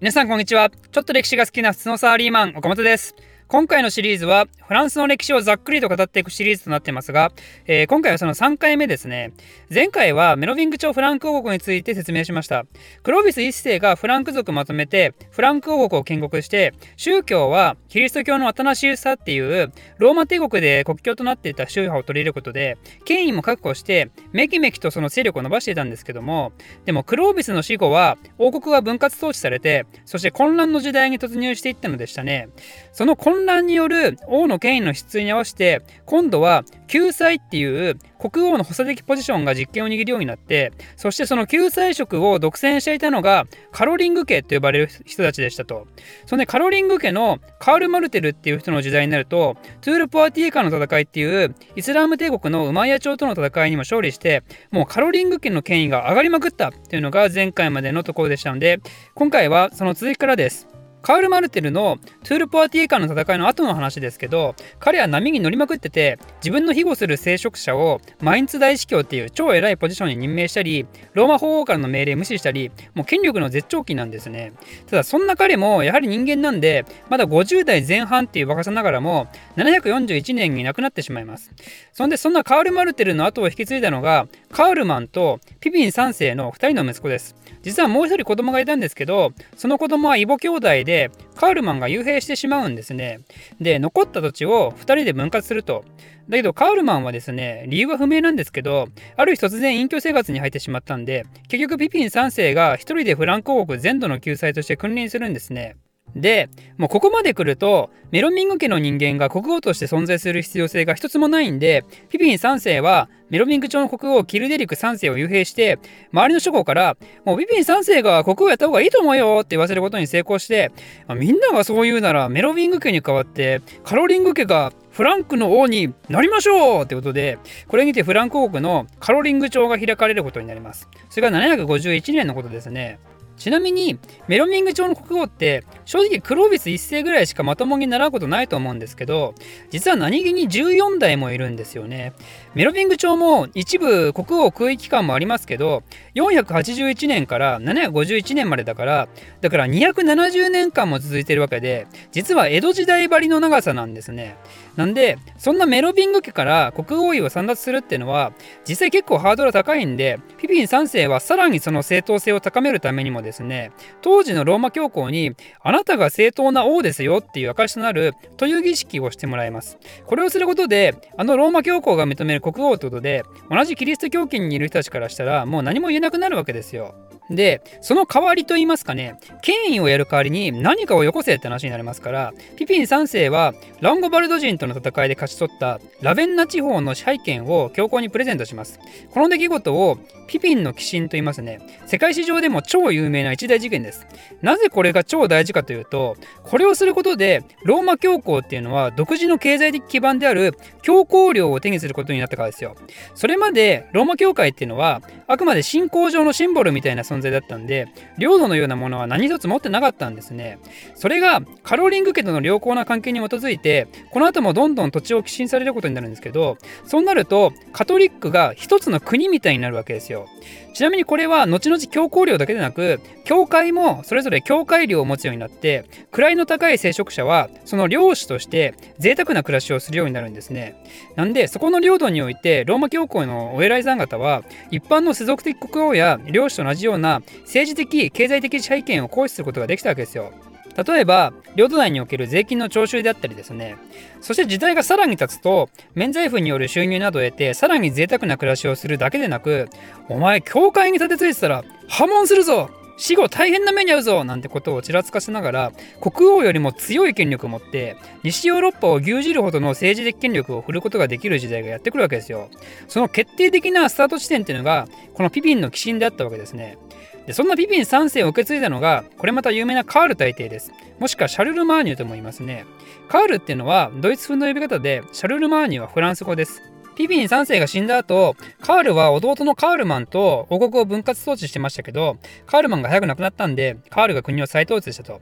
皆さんこんにちは。ちょっと歴史が好きな普通のサラリーマン、岡本です。今回のシリーズはフランスの歴史をざっくりと語っていくシリーズとなっていますが、えー、今回はその3回目ですね。前回はメロビング朝フランク王国について説明しました。クロービス1世がフランク族まとめてフランク王国を建国して、宗教はキリスト教のアタナシウスっていうローマ帝国で国教となっていた宗派を取り入れることで、権威も確保してめきめきとその勢力を伸ばしていたんですけども、でもクロービスの死後は王国が分割統治されて、そして混乱の時代に突入していったのでしたね。その混混乱による王の権威の質に合わせて今度は救済っていう国王の補佐的ポジションが実権を握るようになってそしてその救済職を独占していたのがカロリング家と呼ばれる人たちでしたと。そのねカロリング家のカール・マルテルっていう人の時代になるとトゥール・ポアティエカの戦いっていうイスラーム帝国のウマイヤ朝との戦いにも勝利してもうカロリング家の権威が上がりまくったっていうのが前回までのところでしたので今回はその続きからです。カール・マルテルのトゥール・ポアティエカの戦いの後の話ですけど彼は波に乗りまくってて自分の庇護する聖職者をマインツ大司教っていう超偉いポジションに任命したりローマ法王からの命令無視したりもう権力の絶頂期なんですね。ただそんな彼もやはり人間なんでまだ50代前半っていう若さながらも741年に亡くなってしまいます。そんでそんなカール・マルテルの後を引き継いだのがカールマンとピピン3世の2人の息子です。実はもう一人子供がいたんですけどその子供は異母兄弟ででカールマンが幽閉してしまうんですね。で残った土地を2人で分割すると。だけどカールマンはですね理由は不明なんですけどある日突然隠居生活に入ってしまったんで結局ピピン3世が1人でフランク王国全土の救済として君臨するんですね。で、もうここまで来ると、メロミング家の人間が国王として存在する必要性が一つもないんで、ピピン3世はメロミング朝の国王キルデリック3世を幽閉して、周りの諸侯から、もうピピン3世が国王やった方がいいと思うよって言わせることに成功して、みんながそう言うならメロミング家に代わってカロリング家がフランクの王になりましょうってことで、これにてフランク王国のカロリング朝が開かれることになります。それが751年のことですね。ちなみにメロミング朝の国王って正直クロービス1世ぐらいしかまともに習うことないと思うんですけど実は何気に14代もいるんですよね。メロミング朝も一部国王空位期間もありますけど481年から751年までだからだから270年間も続いてるわけで実は江戸時代ばりの長さなんですね。なんでそんなメロビング家から国王位を散奪するっていうのは実際結構ハードル高いんでピピン3世はさらにその正当性を高めるためにもですですね。当時のローマ教皇にあなたが正当な王ですよっていう証となるという儀式をしてもらいます。これをすることであのローマ教皇が認める国王ということで同じキリスト教圏にいる人たちからしたらもう何も言えなくなるわけですよ。でその代わりと言いますかね権威をやる代わりに何かをよこせって話になりますからピピン3世はランゴバルド人との戦いで勝ち取ったラベンナ地方の支配権を教皇にプレゼントします。この出来事をピピンの寄進と言いますね。世界史上でも超有名な一大事件です。なぜこれが超大事かというとこれをすることでローマ教皇っていうのは独自の経済的基盤である教皇領を手にすることになったからですよ。それまでローマ教会っていうのはあくまで信仰上のシンボルみたいな存存在だったんで領土のようなものは何一つ持ってなかったんですね。それがカロリング家との良好な関係に基づいてこの後もどんどん土地を寄進されることになるんですけどそうなるとカトリックが一つの国みたいになるわけですよ。ちなみにこれは後々教皇領だけでなく教会もそれぞれ教会領を持つようになって位の高い聖職者はその領主として贅沢な暮らしをするようになるんですね。なんでそこの領土においてローマ教皇のお偉いさん方は一般の世俗的国王や領主と同じような政治的経済的支配権を行使することができたわけですよ。例えば領土内における税金の徴収であったりですね。そして時代がさらに経つと免罪符による収入などを得てさらに贅沢な暮らしをするだけでなくお前教会に立てついてたら破門するぞ死後大変な目に遭うぞなんてことをちらつかせながら国王よりも強い権力を持って西ヨーロッパを牛耳るほどの政治的権力を振ることができる時代がやってくるわけですよ。その決定的なスタート地点っていうのがこのピピンの寄進であったわけですね。でそんなピピン3世を受け継いだのがこれまた有名なカール大帝ですもしくはシャルル・マーニュとも言いますねカールっていうのはドイツ風の呼び方でシャルル・マーニュはフランス語ですピピン3世が死んだ後、カールは弟のカールマンと王国を分割統治してましたけど、カールマンが早く亡くなったんで、カールが国を再統治したと。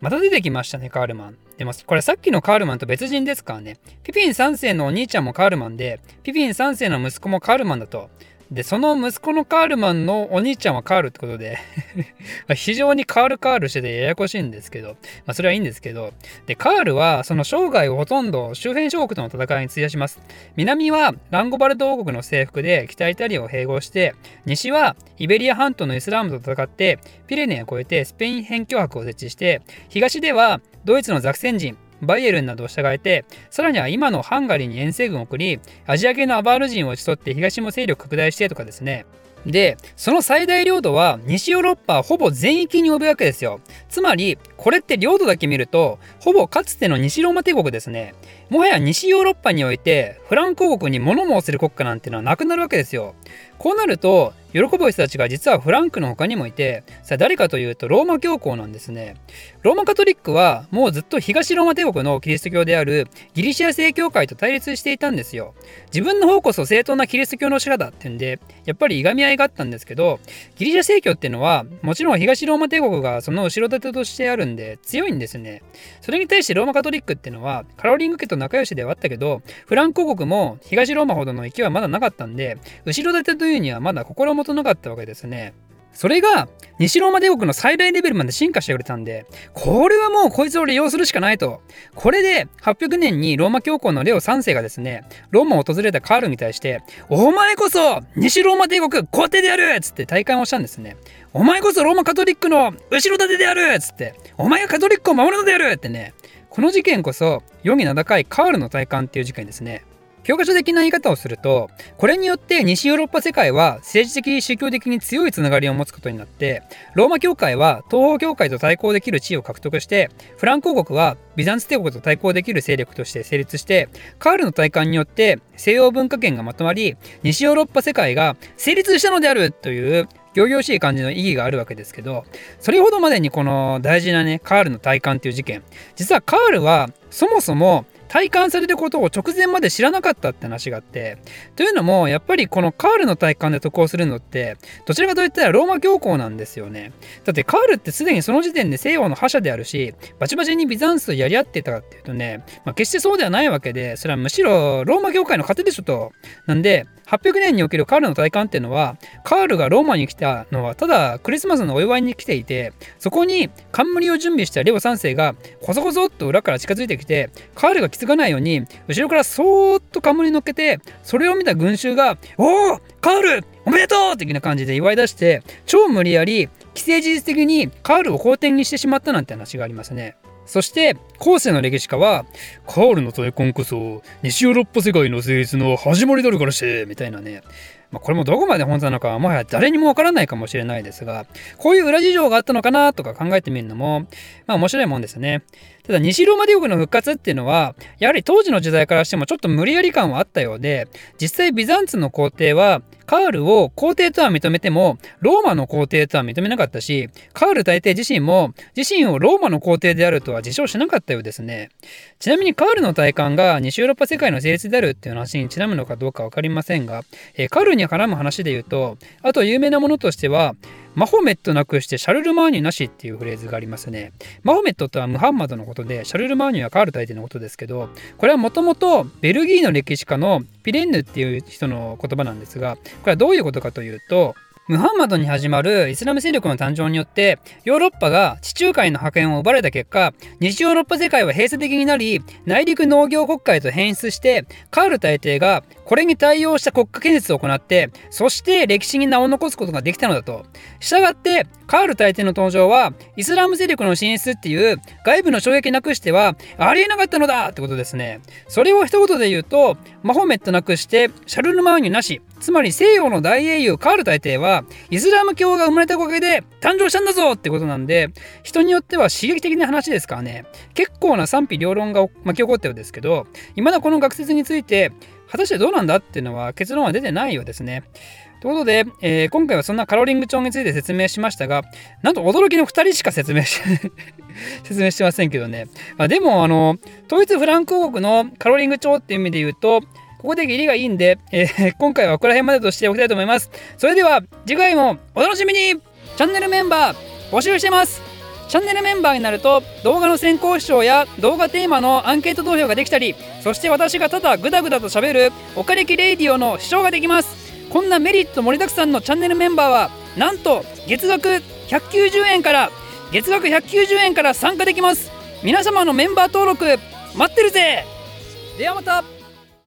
また出てきましたね、カールマン。でも、これさっきのカールマンと別人ですからね。ピピン3世のお兄ちゃんもカールマンで、ピピン3世の息子もカールマンだと。で、その息子のカールマンのお兄ちゃんはカールってことで 非常にカールカールしててややこしいんですけど、まあ、それはいいんですけど、で、カールはその生涯をほとんど周辺諸国との戦いに費やします。南はランゴバルド王国の征服で北イタリアを併合して、西はイベリア半島のイスラームと戦って、ピレネを越えてスペイン辺境博を設置して、東ではドイツのザクセン人、バイエルンなどを従えて、さらには今のハンガリーに遠征軍を送り、アジア系のアバール人を打ち取って東も勢力拡大してとかですね。で、その最大領土は西ヨーロッパほぼ全域に及ぶわけですよ。つまり、これって領土だけ見ると、ほぼかつての西ローマ帝国ですね。もはや西ヨーロッパにおいて、フランク王国に物申せる国家なんてのはなくなるわけですよ。こうなると、喜ぶ人たちが実はフランクの他にもいて、さあ誰かというとローマ教皇なんですね。ローマカトリックはもうずっと東ローマ帝国のキリスト教であるギリシア正教会と対立していたんですよ。自分の方こそ正当なキリスト教の支だってんで、やっぱりいがみ合いがあったんですけど、ギリシャ正教っていうのは、もちろん東ローマ帝国がその後ろ盾としてあるんで強いんですね。それに対してローマカトリックっていうのは、カロリング家と仲良しではあったけど、フランク王国も東ローマほどの勢いはまだなかったんで、後ろ盾というにはまだ心もとなかったわけですね。それが西ローマ帝国の最大レベルまで進化してくれたんで、これはもうこいつを利用するしかないと。これで800年にローマ教皇のレオ3世がですね、ローマを訪れたカールに対して、お前こそ西ローマ帝国皇帝であるっつって体感をしたんですね。お前こそローマカトリックの後ろ盾であるっつって、お前がカトリックを守るのであるってね。この事件こそ世に名高いカールの体感っていう事件ですね。教科書的な言い方をすると、これによって西ヨーロッパ世界は政治的、宗教的に強いつながりを持つことになって、ローマ教会は東方教会と対抗できる地位を獲得して、フランク王国はビザンツ帝国と対抗できる勢力として成立して、カールの体感によって西洋文化圏がまとまり、西ヨーロッパ世界が成立したのであるという行々しい感じの意義があるわけですけど、それほどまでにこの大事なね、カールの体感っていう事件。実はカールはそもそも体感されることを直前まで知らなかったって話があって、というのも、やっぱりこのカールの体感で得をするのって、どちらかといったらローマ教皇なんですよね。だってカールってすでにその時点で西洋の覇者であるし、バチバチにビザンスとやり合ってたかっていうとね、まあ、決してそうではないわけで、それはむしろローマ教会の糧でしょと。なんで、800年におけるカールの体感っていうのは、カールがローマに来たのは、ただクリスマスのお祝いに来ていて、そこに冠を準備したレオ3世が、こそこそっと裏から近づいてきて、カールが気づかないように、後ろからそーっと冠に乗っけて、それを見た群衆が、おおカールおめでとう的な感じで祝い出して、超無理やり、既成事実的にカールを好転にしてしまったなんて話がありますね。そして後世の歴史家はカールの大根こそ西ヨーロッパ世界の成立の始まりだるからしてみたいなねまあ、これもどこまで本当なのかはもはや誰にもわからないかもしれないですが、こういう裏事情があったのかなとか考えてみるのも、まあ面白いもんですね。ただ西ローマ帝国の復活っていうのは、やはり当時の時代からしてもちょっと無理やり感はあったようで、実際ビザンツの皇帝は、カールを皇帝とは認めても、ローマの皇帝とは認めなかったし、カール大帝自身も、自身をローマの皇帝であるとは自称しなかったようですね。ちなみにカールの体感が西ヨーロッパ世界の成立であるっていう話にちなむのかどうか分かりませんが、えー、カールに絡む話で言うと、あと有名なものとしては、マホメットなくしてシャルルマーニュなしっていうフレーズがありますね。マホメットとはムハンマドのことで、シャルルマーニュはカール大帝のことですけど、これはもともとベルギーの歴史家のピレンヌっていう人の言葉なんですが、これはどういうことかというと、ムハンマドに始まるイスラム勢力の誕生によってヨーロッパが地中海の覇権を奪われた結果西ヨーロッパ世界は閉鎖的になり内陸農業国家へと変質してカール大帝がこれに対応した国家建設を行ってそして歴史に名を残すことができたのだと。したがってカール大帝の登場はイスラム勢力の進出っていう外部の衝撃なくしてはありえなかったのだ!ってことですね。それを一言で言うとマホメットなくしてシャルルマーニュなしつまり西洋の大英雄カール大帝はイスラム教が生まれたおかげで誕生したんだぞ!ってことなんで人によっては刺激的な話ですからね。結構な賛否両論が巻き起こったようですけど未だこの学説について果たしてどうなんだっていうのは結論は出てないようですね。ということで、えー、今回はそんなカロリング帳について説明しましたが、なんと驚きの2人しか説明し 説明してませんけどね。まあでも、あの、統一フランク王国のカロリング帳っていう意味で言うと、ここで義理がいいんで、えー、今回はここら辺までとしておきたいと思います。それでは次回もお楽しみにチャンネルメンバー募集してますチャンネルメンバーになると動画の先行視聴や動画テーマのアンケート投票ができたりそして私がただグダグダと喋るおかれきレイディオの視聴ができます。こんなメリット盛りだくさんのチャンネルメンバーはなんと月額190円から月額190円から参加できます。皆様のメンバー登録待ってるぜ。ではまた。